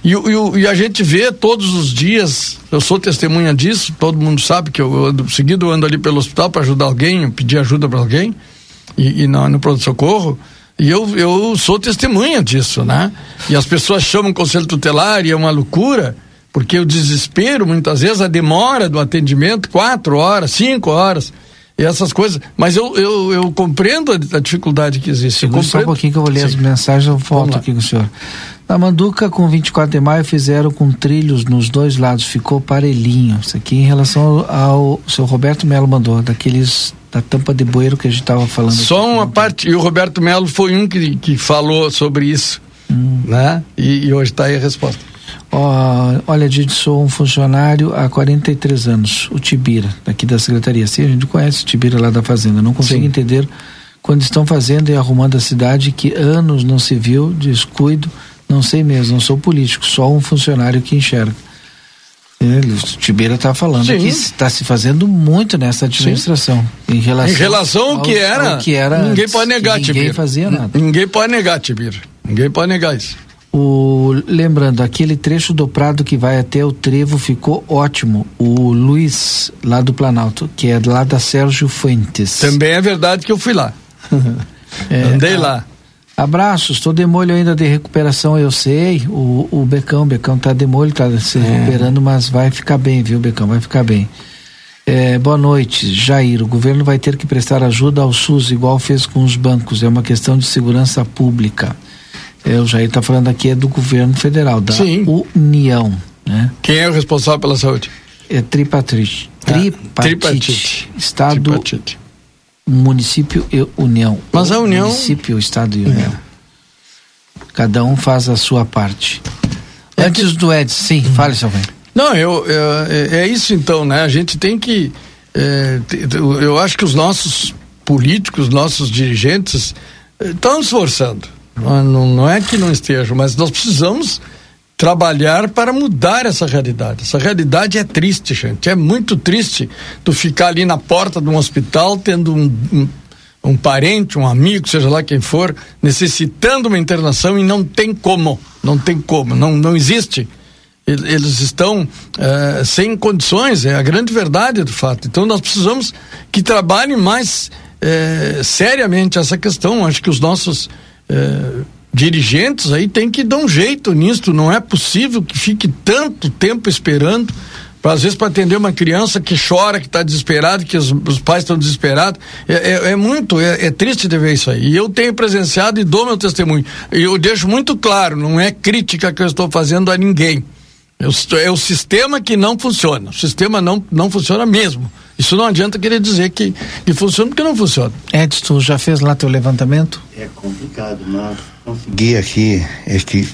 E, e, e, a gente vê todos os dias, eu sou testemunha disso, todo mundo sabe que eu ando, seguido ando ali pelo hospital para ajudar alguém, pedir ajuda para alguém, e, e no, pronto-socorro. E eu, eu sou testemunha disso, né? E as pessoas chamam conselho tutelar e é uma loucura, porque o desespero, muitas vezes, a demora do atendimento, quatro horas, cinco horas e essas coisas. Mas eu, eu, eu compreendo a, a dificuldade que existe. Segura só um pouquinho que eu vou ler Sim. as mensagens, eu volto aqui com o senhor. Na Manduca, com 24 de maio, fizeram com trilhos nos dois lados, ficou parelhinho. Isso aqui em relação ao, ao seu Roberto Melo mandou, daqueles da tampa de bueiro que a gente estava falando. Só uma parte, e o Roberto Melo foi um que, que falou sobre isso, hum. né? E, e hoje está aí a resposta. Oh, olha, gente, sou um funcionário há 43 anos, o Tibira, daqui da secretaria. Sim, a gente conhece o Tibira lá da Fazenda. Não consigo Sim. entender quando estão fazendo e arrumando a cidade que anos não se viu, descuido, não sei mesmo, não sou político, só um funcionário que enxerga. Ele, o Tibeira está falando Sim. que está se fazendo muito nessa administração. Em relação, em relação ao, que era, ao que era. Ninguém pode negar, Tibira. Ninguém fazia nada. Ninguém pode negar, Tibira. Ninguém pode negar isso. O, lembrando, aquele trecho do Prado que vai até o Trevo ficou ótimo. O Luiz, lá do Planalto, que é lá da Sérgio Fuentes. Também é verdade que eu fui lá. é, Andei a, lá. Abraços, estou de molho ainda de recuperação, eu sei. O, o Becão, o Becão tá de molho, tá se é. recuperando, mas vai ficar bem, viu, Becão? Vai ficar bem. É, boa noite, Jair. O governo vai ter que prestar ajuda ao SUS, igual fez com os bancos. É uma questão de segurança pública. O Jair está falando aqui é do governo federal, da Sim. União. Né? Quem é o responsável pela saúde? É tripartite. Tripartite. Ah, tripartite. Estado, tripartite. município e União. Mas a União... Município, Estado e União. É. Cada um faz a sua parte. É Antes que... do Edson, sim, hum. fale, seu bem. Não, eu, eu, é, é isso então, né? A gente tem que... É, eu acho que os nossos políticos, nossos dirigentes estão esforçando não, não é que não estejam, mas nós precisamos trabalhar para mudar essa realidade. Essa realidade é triste, gente. É muito triste tu ficar ali na porta de um hospital tendo um, um, um, parente, um amigo, seja lá quem for, necessitando uma internação e não tem como. Não tem como. Não, não existe. Eles estão uh, sem condições, é a grande verdade do fato. Então nós precisamos que trabalhem mais uh, seriamente essa questão. Acho que os nossos é, dirigentes aí tem que dar um jeito nisso. Não é possível que fique tanto tempo esperando. Pra, às vezes para atender uma criança que chora, que está desesperado, que os, os pais estão desesperados. É, é, é muito, é, é, triste de ver isso aí. E eu tenho presenciado e dou meu testemunho. E eu deixo muito claro, não é crítica que eu estou fazendo a ninguém. É o, é sistema que não funciona. O sistema não, não funciona mesmo. Isso não adianta querer dizer que, que funciona porque não funciona. Edson, tu já fez lá teu levantamento? É complicado, mas consegui aqui, é que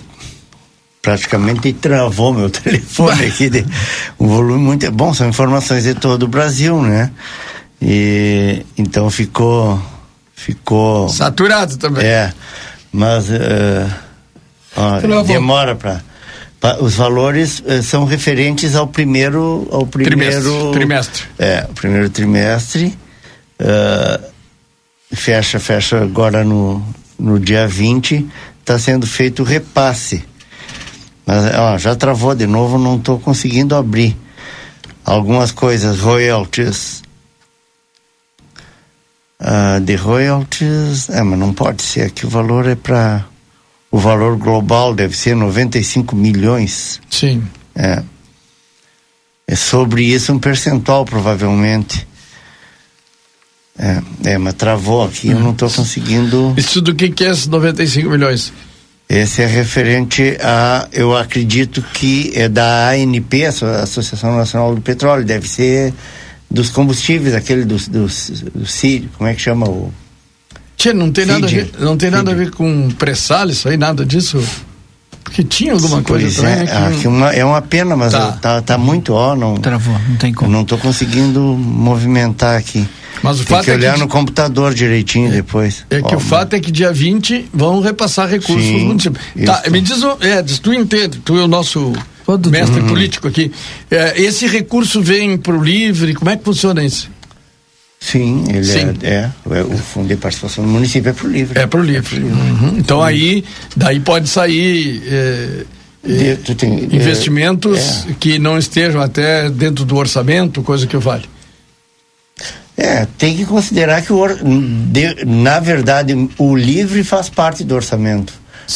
praticamente travou meu telefone aqui, de, um volume muito bom, são informações de todo o Brasil, né? E então ficou ficou saturado também. É, mas uh, ó, demora para os valores uh, são referentes ao primeiro ao primeiro trimestre, trimestre. é o primeiro trimestre uh, fecha fecha agora no no dia 20 está sendo feito o repasse. Mas ó, já travou de novo não estou conseguindo abrir. Algumas coisas royalties. Uh, de royalties é mas não pode ser aqui o valor é para o valor global deve ser 95 milhões. Sim. É. É sobre isso um percentual, provavelmente. É, é mas travou aqui, eu não estou conseguindo. Isso do que, que é esses 95 milhões? Esse é referente a, eu acredito que é da ANP, a Associação Nacional do Petróleo, deve ser dos combustíveis, aquele dos, dos, do como é que chama o Tchê, não tem nada, a ver, não tem nada a ver com pressal, isso aí, nada disso. Porque tinha alguma Sim, coisa também. É, né, que aqui uma, é uma pena, mas Tá. eu- tá, tá muito ó, não. Travou, não tem como. Não estou conseguindo movimentar aqui. Mas o Tem fato que é que olhar de- no computador direitinho depois. É que Ó, o fato é que dia 20 vão repassar recursos Sim, municípios. isso. Tá, me diz, o- é, diz, tu entende, tu é o nosso mestre Uhum. político aqui. É, esse recurso vem para o livre, como é que funciona isso? Sim, ele Sim. É, é, é, O fundo de participação do município é pro livre. É para o livre. Uhum. Então aí, daí pode sair é, é, De- tu tem, é, investimentos que não estejam até dentro do orçamento, coisa que vale. É, tem que considerar que o, or- de- na verdade o livre faz parte do orçamento.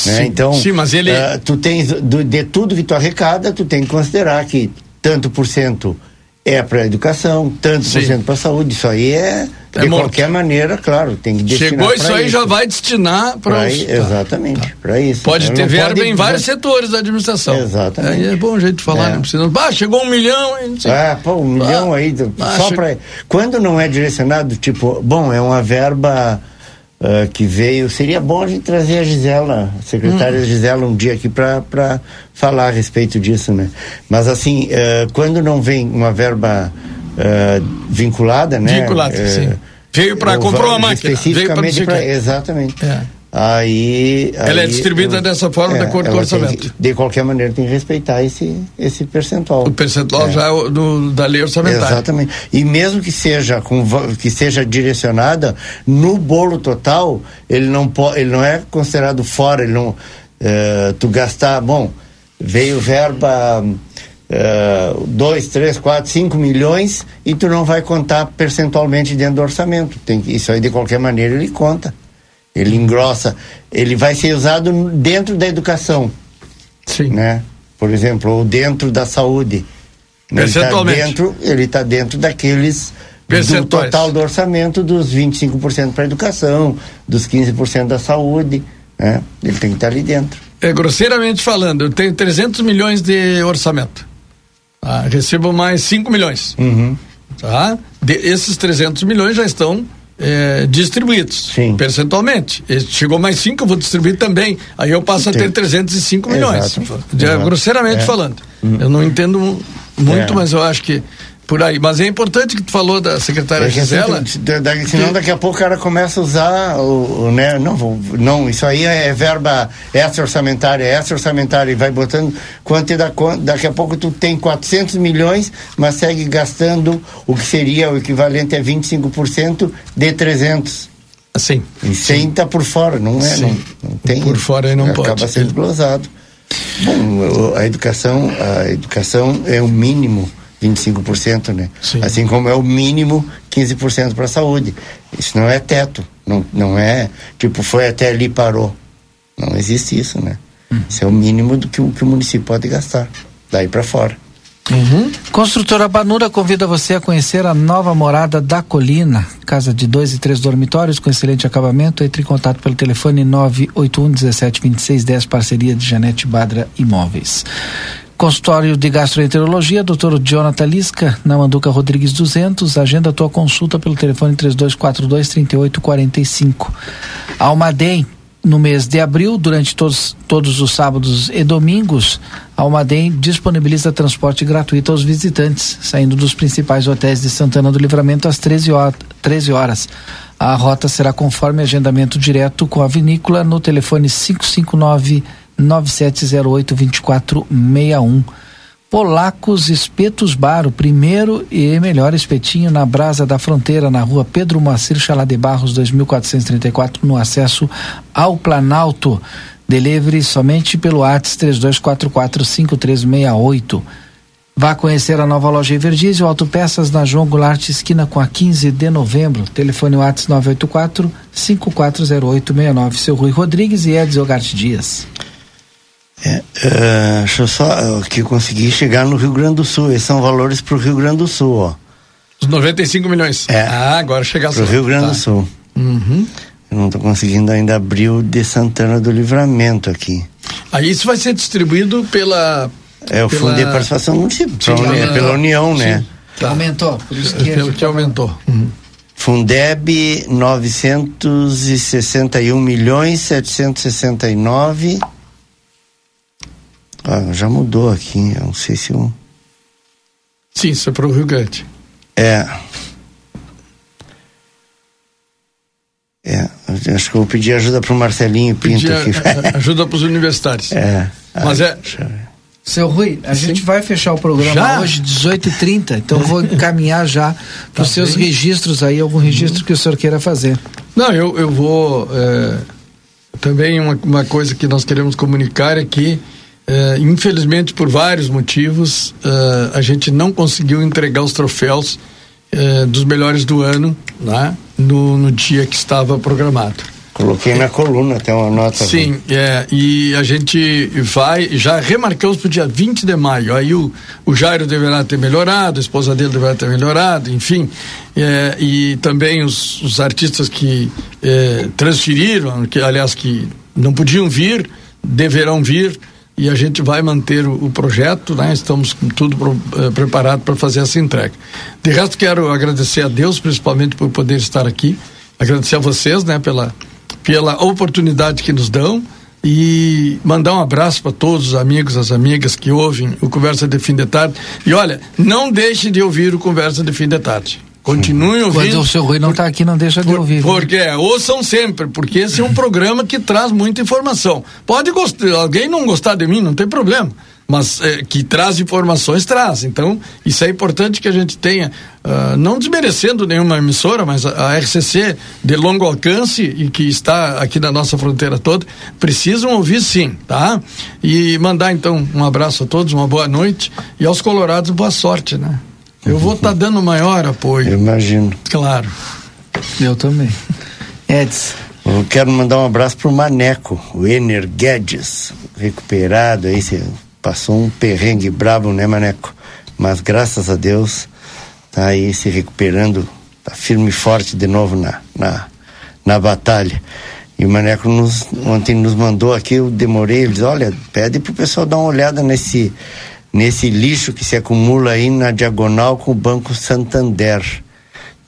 Né? Sim, Então, sim, mas ele- ah, tu tens do- de tudo que tu arrecada, tu tem que considerar que tanto por cento é para educação, tanto por cento para saúde. Isso aí é, É de morto. qualquer maneira, claro, tem que destinar Chegou isso aí, já vai destinar para os. i- Exatamente, para isso. Pode Não ter verba pode- em vários setores da administração. Exatamente. Aí é bom jeito de falar, É. não precisa. Ah, chegou um milhão. não sei. Ah, pô, um milhão aí, ah, só che- para Quando não é direcionado, tipo, bom, é uma verba ah, que veio. Seria bom a gente trazer a Gisela, a secretária Hum. Gisela, um dia aqui para falar a respeito disso, né? Mas assim, ah, quando não vem uma verba ah, vinculada, né? Vinculada, sim. Veio comprou vou- uma máquina, veio quê. Exatamente. É. Aí, Ela é aí distribuída eu- dessa forma, de acordo com o orçamento. que- de qualquer maneira, tem que respeitar esse, esse percentual. O percentual já é do- da lei orçamentária. Exatamente. E mesmo que seja com que seja direcionada no bolo total, ele não ele não é considerado fora, ele não eh, tu gastar, bom, veio verba 2, 3, 4, 5 milhões e tu não vai contar percentualmente dentro do orçamento. Tem isso aí de qualquer maneira ele conta. Ele engrossa, ele vai ser usado dentro da educação. Sim. Né? Por exemplo, ou dentro da saúde. Ele está Percentualmente. dentro, ele tá dentro daqueles do total do orçamento dos 25% para educação, dos 15% da saúde, né? Ele tem que estar ali dentro. É, grosseiramente falando, eu tenho 300 milhões de orçamento. Ah, recebo mais 5 milhões. Uhum. Tá? De- esses 300 milhões já estão eh, distribuídos percentualmente. E chegou mais 5, eu vou distribuir também. Aí eu passo a ter Tem. 305 milhões. Exato. De- Exato. grosseiramente É. falando. Eu não entendo mu- muito, É. mas eu acho que por aí. Mas é importante que tu falou da secretária É Gisela. assim, da- da- senão daqui a pouco o cara começa a usar o, o, né, não vou, não, isso aí é verba essa orçamentária, essa orçamentária e vai botando quanto dá conta, daqui a pouco tu tem 400 milhões, mas segue gastando o que seria o equivalente a 25% de 300. Sim. E 100 tá por fora, não é, não, não tem. Por fora aí não acaba pode. sendo glosado. Bom, a educação, a educação é o mínimo 25%, né? Assim como é o mínimo 15% para a saúde. Isso não é teto, não, não é tipo foi até ali e parou. Não existe isso, né? Hum. Isso é o mínimo do que o, que o município pode gastar, daí para fora. Construtora Banura convida você a conhecer a nova morada da Colina, casa de dois e três dormitórios com excelente acabamento. Entre em contato pelo telefone 981 17 26 10, parceria de Janete Badra Imóveis. Consultório de Gastroenterologia, Dr. Jonathan Lisca, na Manduca Rodrigues 200. Agenda tua consulta pelo telefone 3242 3845. Almaden, no mês de abril, durante todos, todos os sábados e domingos, a Almaden disponibiliza transporte gratuito aos visitantes, saindo dos principais hotéis de Santana do Livramento às 13 horas. 13 horas. A rota será conforme agendamento direto com a vinícola no telefone 559 9708 2461. Polacos Espetos Bar, o primeiro e melhor espetinho na Brasa da Fronteira, na rua Pedro Moacir Chalá de Barros, 2434, no acesso ao Planalto. Delivery somente pelo ATS 32445368. Vá conhecer a nova loja Everdiesel Autopeças na João Goulart, esquina com a 15 de novembro. Telefone WhatsApp 984 540869. Seu Rui Rodrigues e Edson Gart Dias. É, uh, deixa eu só uh, que eu consegui chegar no Rio Grande do Sul. Esses são valores para o Rio Grande do Sul, ó. Os 95 milhões. É. Ah, agora chegar Para o Rio Grande tá. do Sul. Uhum. Eu não estou conseguindo ainda abrir o de Santana do Livramento aqui. Aí isso vai ser distribuído pela. É o pela... Fundo de Participação Municipal, pela, é, pela União, sim. né? Tá. Aumentou, por isso que, pelo que aumentou. Uhum. Fundeb 961 milhões 769 ah, já mudou aqui, eu não sei se eu... Sim, isso é para o Rio Grande. É. É, acho que eu vou pedir ajuda para o Marcelinho Pinto pedir aqui. ajuda para os universitários. É. Mas é. Seu Rui, a Sim. gente vai fechar o programa já? hoje, 18h30, então eu vou encaminhar já para os tá seus bem. registros aí, algum registro que o senhor queira fazer. Não, eu, eu vou. É, também uma, uma coisa que nós queremos comunicar é que Uh, infelizmente, por vários motivos, uh, a gente não conseguiu entregar os troféus uh, dos melhores do ano né, no, no dia que estava programado. Coloquei na coluna até uma nota. Sim, é, e a gente vai, já remarcamos para o dia 20 de maio. Aí o, o Jairo deverá ter melhorado, a esposa dele deverá ter melhorado, enfim. É, e também os, os artistas que é, transferiram, que aliás que não podiam vir, deverão vir e a gente vai manter o, o projeto, né? Estamos com tudo pro, eh, preparado para fazer essa entrega. De resto, quero agradecer a Deus, principalmente por poder estar aqui, agradecer a vocês, né? Pela, pela oportunidade que nos dão e mandar um abraço para todos os amigos, as amigas que ouvem o Conversa de Fim de Tarde. E olha, não deixe de ouvir o Conversa de Fim de Tarde. Continuem ouvindo. Quando o seu Rui não está aqui, não deixa de por, ouvir. Porque é, ouçam sempre, porque esse é um programa que traz muita informação. Pode gostar, alguém não gostar de mim, não tem problema. Mas é, que traz informações, traz. Então, isso é importante que a gente tenha, uh, não desmerecendo nenhuma emissora, mas a, a, RCC de longo alcance e que está aqui na nossa fronteira toda, precisam ouvir sim, tá? E mandar então um abraço a todos, uma boa noite e aos colorados boa sorte, né? Eu vou estar tá dando maior apoio. Eu imagino. Claro. Eu também. Edson. Eu quero mandar um abraço pro Maneco, o Ener Guedes, recuperado aí, você passou um perrengue brabo, né, Maneco? Mas graças a Deus tá aí se recuperando, tá firme e forte de novo na, na, na batalha. E o Maneco nos, ontem nos mandou aqui, eu demorei, ele disse, olha, pede pro pessoal dar uma olhada nesse nesse lixo que se acumula aí na diagonal com o Banco Santander.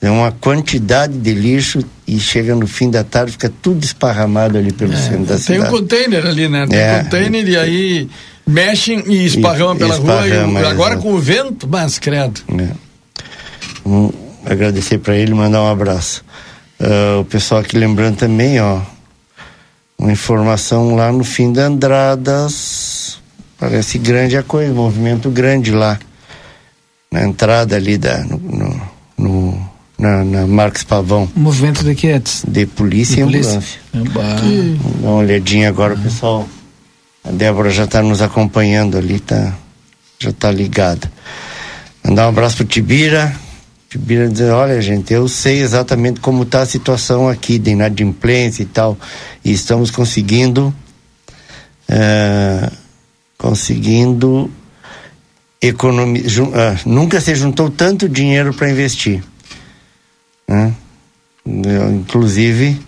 É uma quantidade de lixo e chega no fim da tarde, fica tudo esparramado ali pelo é, centro da tem cidade. Tem um container ali, né? Tem é, um container e aí mexem e esparramam pela esparrama, rua. E, agora com o vento, mas credo. É. Um, agradecer para ele mandar um abraço. Uh, o pessoal aqui lembrando também, ó, uma informação lá no fim da Andradas, Parece grande a coisa, movimento grande lá. Na entrada ali da, no, no, no na, na Marcos Pavão. Movimento de que De polícia de e polícia. ambulância. Dá uma olhadinha agora, o pessoal. A Débora já está nos acompanhando ali, tá, já está ligada. Mandar um abraço pro Tibira. Tibira dizer, olha gente, eu sei exatamente como está a situação aqui de inadimplência e tal. E estamos conseguindo uh, conseguindo economizar. Ah, nunca se juntou tanto dinheiro para investir. Né? Inclusive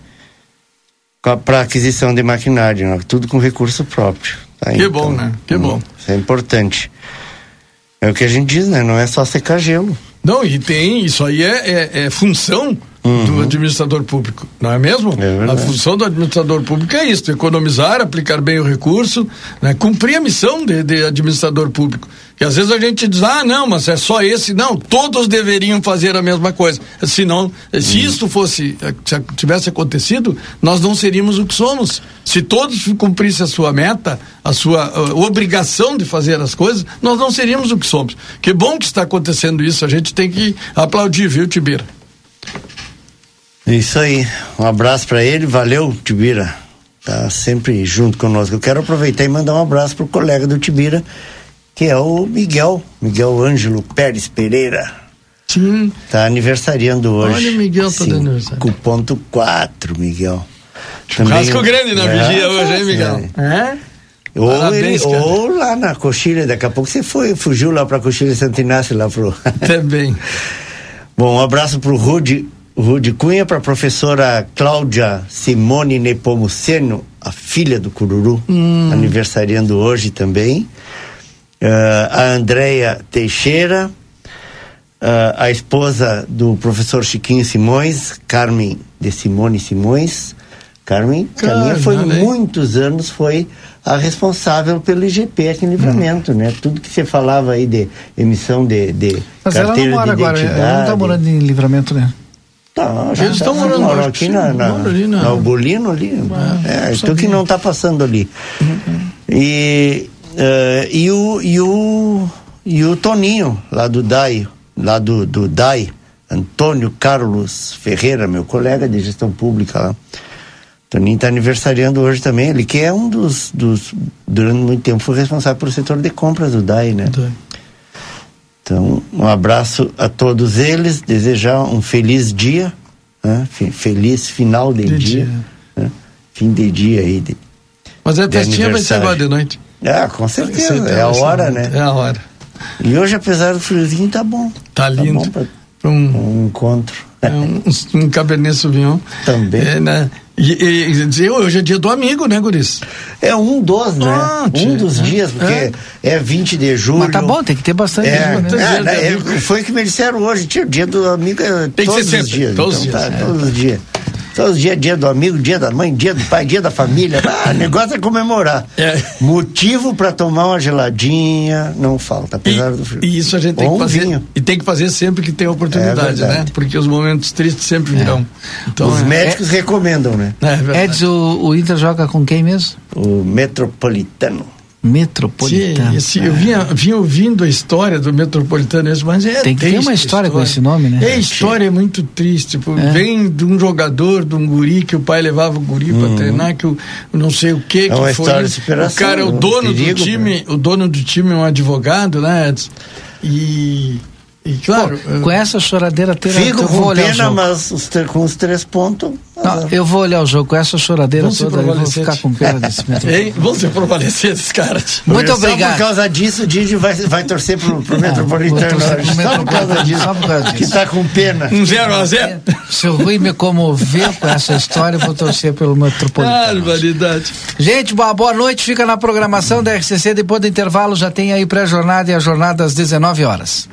para aquisição de maquinário, né? tudo com recurso próprio. Tá, que bom, né? Que bom. Isso é importante. É o que a gente diz, né? Não é só secar gelo. Não, e tem, isso aí é, é, é função uhum. do administrador público, não é mesmo? É a função do administrador público é isso, economizar, aplicar bem o recurso, né? cumprir a missão de, de administrador público. Que às vezes a gente diz, ah, não, mas é só esse. Não, todos deveriam fazer a mesma coisa. Se não, se uhum. isso fosse, se tivesse acontecido, nós não seríamos o que somos. Se todos cumprissem a sua meta, a sua a obrigação de fazer as coisas, nós não seríamos o que somos. Que bom que está acontecendo isso, a gente tem que aplaudir, viu, Tibira? Isso aí. Um abraço para ele, valeu, Tibira. Tá sempre junto conosco. Eu quero aproveitar e mandar um abraço pro colega do Tibira, que é o Miguel, Miguel Ângelo Pérez Pereira. Sim. Tá aniversariando hoje. Olha, Miguel tá dando aniversário. ponto 4, Miguel. Churrasco grande na é, vigia hoje, hein, Miguel? É. é? Ou, Parabéns, ele, ou lá na Coxilha, daqui a pouco você foi, fugiu lá pra Coxilha Santo Inácio, lá pro. Também. Bom, um abraço pro Rude Rude Cunha, para a professora Cláudia Simone Nepomuceno, a filha do Cururu, hum. aniversariando hoje também. Uh, a Andréia Teixeira, uh, a esposa do professor Chiquinho Simões, Carmen de Simone Simões. Carmen, Carmen foi muitos anos foi a responsável pelo IGP aqui em Livramento, hum. né? Tudo que você falava aí de emissão de, de Mas carteira ela não mora de agora, ela não está morando em Livramento, né? Tá, Eles estão morando moram aqui na, na, ali na... na Bolino ali. Ah, é, então que não está passando ali. Uhum. E, uh, e, o, e, o, e o Toninho, lá do DAI, lá do, do DAI, Antônio Carlos Ferreira, meu colega de gestão pública lá. Toninho está aniversariando hoje também, ele que é um dos, dos, durante muito tempo foi responsável pelo setor de compras do DAI, né? DAI. Então, um abraço a todos eles, desejar um feliz dia, né? feliz final de, de dia, dia. Né? fim de dia aí. De, Mas a festinha vai ser agora de noite. Ah, com certeza, é a hora, né? É a hora. E hoje, apesar do friozinho, tá bom. Tá, tá lindo. Tá pra, um, um encontro. É um, um Cabernet Sauvignon. Também. É, né? E, e, hoje é dia do amigo, né, Guris? É um dos, né? Ah, um dos é, dias, porque é. é 20 de julho. Mas tá bom, tem que ter bastante é, né? é, né, é, Foi o que me disseram hoje, tio, dia do amigo é tem todos os dias. Todos então, os dias. Tá, todos os dias. Todos os dias, dia do amigo, dia da mãe, dia do pai, dia da família. Ah, o negócio é comemorar. É. Motivo para tomar uma geladinha não falta, apesar e, do frio. E isso a gente tem Ou que fazer. Vinho. E tem que fazer sempre que tem oportunidade, é né? Porque os momentos tristes sempre virão. É. Então, os é- médicos recomendam, né? É Eds, o, o Inter joga com quem mesmo? O Metropolitano. Metropolitano. Sim, esse, eu vinha, vinha ouvindo a história do Metropolitano, mas é Tem que ter uma história, história, com esse nome, né? É, a história é muito triste. Tipo, é. Vem de um jogador, de um guri, que o pai levava o guri uhum. para treinar, que o não sei o que, é que uma foi. História de superação, o cara, o dono um perigo, do time, né? o dono do time é um advogado, né, Edson? E e claro, Pô, com essa choradeira toda, Fico eu vou olhar pena, mas os com os três pontos. Não, eu vou olhar o jogo com essa choradeira Vamos toda, eu vou ficar com pena desse Ei, Vamos se prevalecer desses caras. Muito Só obrigado. por causa disso, o Didi vai, vai torcer pro, pro Metropolitano. Só por causa disso. Só por causa disso. Que tá com pena. Um 0 a 0 Se o Rui me comoveu com essa história, eu vou torcer pelo Metropolitano. Barbaridade. Gente, boa, boa noite. Fica na programação da RCC. Depois do intervalo já tem aí pré-jornada e a jornada às 19 horas.